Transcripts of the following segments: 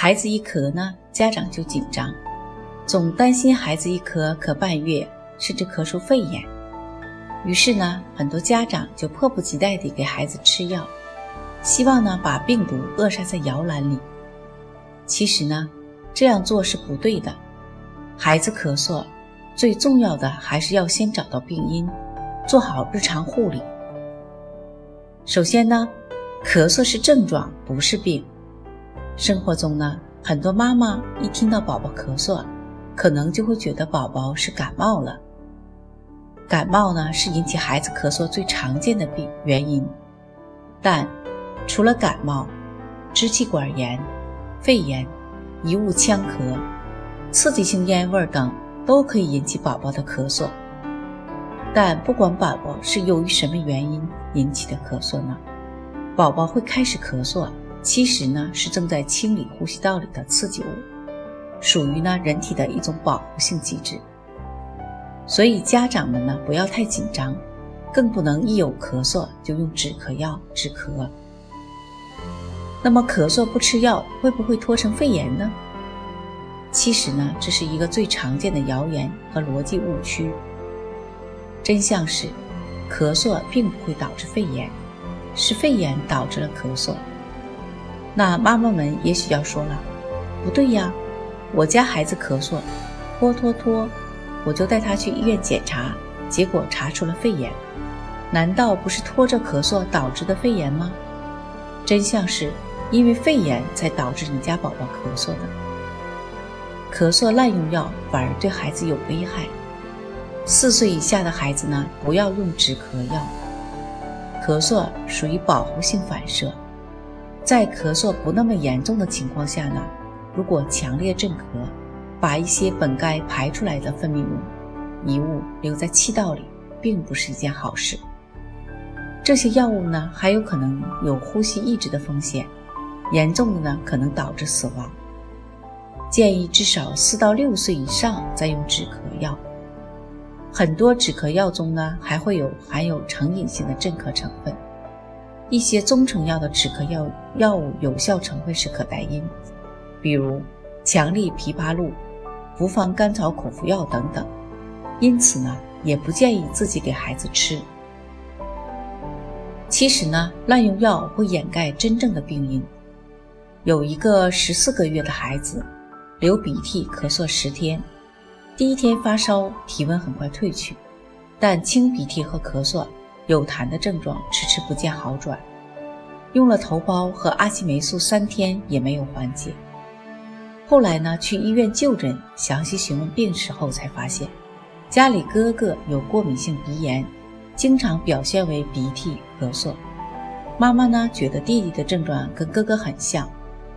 孩子一咳呢，家长就紧张，总担心孩子一咳咳半月，甚至咳出肺炎。于是呢，很多家长就迫不及待地给孩子吃药，希望呢把病毒扼杀在摇篮里。其实呢，这样做是不对的。孩子咳嗽，最重要的还是要先找到病因，做好日常护理。首先呢。咳嗽是症状，不是病。生活中呢，很多妈妈一听到宝宝咳嗽，可能就会觉得宝宝是感冒了。感冒呢，是引起孩子咳嗽最常见的病原因。但除了感冒、支气管炎、肺炎、异物呛咳、刺激性烟味等，都可以引起宝宝的咳嗽。但不管宝宝是由于什么原因引起的咳嗽呢？宝宝会开始咳嗽，其实呢是正在清理呼吸道里的刺激物，属于呢人体的一种保护性机制。所以家长们呢不要太紧张，更不能一有咳嗽就用止咳药止咳。那么咳嗽不吃药会不会拖成肺炎呢？其实呢这是一个最常见的谣言和逻辑误区。真相是，咳嗽并不会导致肺炎。是肺炎导致了咳嗽，那妈妈们也许要说了，不对呀，我家孩子咳嗽，拖拖拖，我就带他去医院检查，结果查出了肺炎，难道不是拖着咳嗽导致的肺炎吗？真相是因为肺炎才导致你家宝宝咳嗽的。咳嗽滥用药反而对孩子有危害，四岁以下的孩子呢，不要用止咳药。咳嗽属于保护性反射，在咳嗽不那么严重的情况下呢，如果强烈镇咳，把一些本该排出来的分泌物、遗物留在气道里，并不是一件好事。这些药物呢，还有可能有呼吸抑制的风险，严重的呢，可能导致死亡。建议至少四到六岁以上再用止咳药。很多止咳药中呢，还会有含有成瘾性的镇咳成分。一些中成药的止咳药药物有效成分是可待因，比如强力枇杷露、复方甘草口服药等等。因此呢，也不建议自己给孩子吃。其实呢，滥用药会掩盖真正的病因。有一个十四个月的孩子，流鼻涕、咳嗽十天。第一天发烧，体温很快退去，但清鼻涕和咳嗽、有痰的症状迟迟不见好转。用了头孢和阿奇霉素三天也没有缓解。后来呢，去医院就诊，详细询问病史后才发现，家里哥哥有过敏性鼻炎，经常表现为鼻涕、咳嗽。妈妈呢觉得弟弟的症状跟哥哥很像，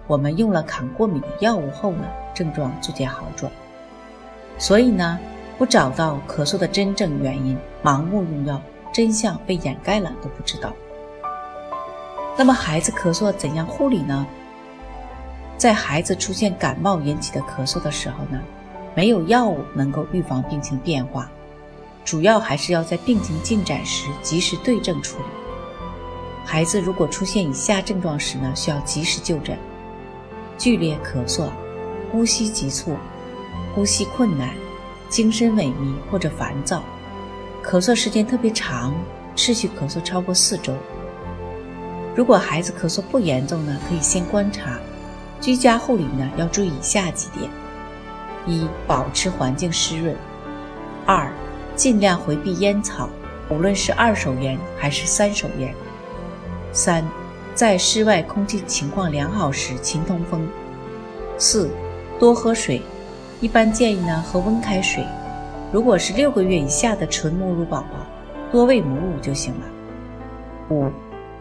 我们用了抗过敏的药物后呢，症状逐渐好转。所以呢，不找到咳嗽的真正原因，盲目用药，真相被掩盖了都不知道。那么孩子咳嗽怎样护理呢？在孩子出现感冒引起的咳嗽的时候呢，没有药物能够预防病情变化，主要还是要在病情进展时及时对症处理。孩子如果出现以下症状时呢，需要及时就诊：剧烈咳嗽，呼吸急促。呼吸困难、精神萎靡或者烦躁，咳嗽时间特别长，持续咳嗽超过四周。如果孩子咳嗽不严重呢，可以先观察。居家护理呢，要注意以下几点：一、保持环境湿润；二、尽量回避烟草，无论是二手烟还是三手烟；三、在室外空气情况良好时勤通风；四、多喝水。一般建议呢喝温开水，如果是六个月以下的纯母乳宝宝，多喂母乳就行了。五，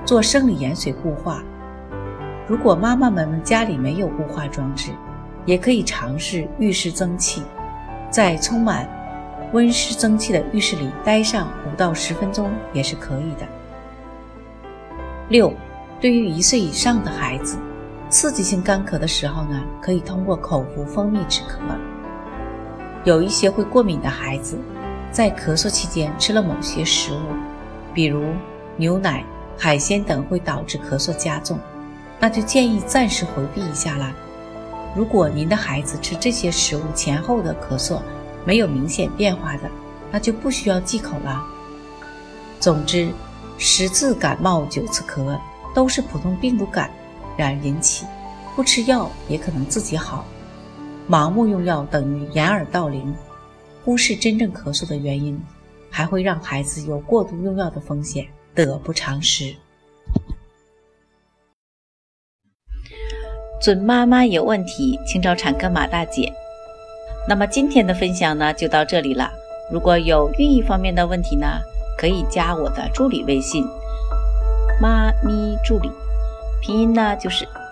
做生理盐水固化。如果妈妈们家里没有固化装置，也可以尝试浴室蒸汽，在充满温湿蒸汽的浴室里待上五到十分钟也是可以的。六，对于一岁以上的孩子，刺激性干咳的时候呢，可以通过口服蜂蜜止咳。有一些会过敏的孩子，在咳嗽期间吃了某些食物，比如牛奶、海鲜等，会导致咳嗽加重，那就建议暂时回避一下啦。如果您的孩子吃这些食物前后的咳嗽没有明显变化的，那就不需要忌口了。总之，十次感冒九次咳都是普通病毒感染引起，不吃药也可能自己好。盲目用药等于掩耳盗铃，忽视真正咳嗽的原因，还会让孩子有过度用药的风险，得不偿失。准妈妈有问题，请找产科马大姐。那么今天的分享呢，就到这里了。如果有孕育方面的问题呢，可以加我的助理微信“妈咪助理”，拼音呢就是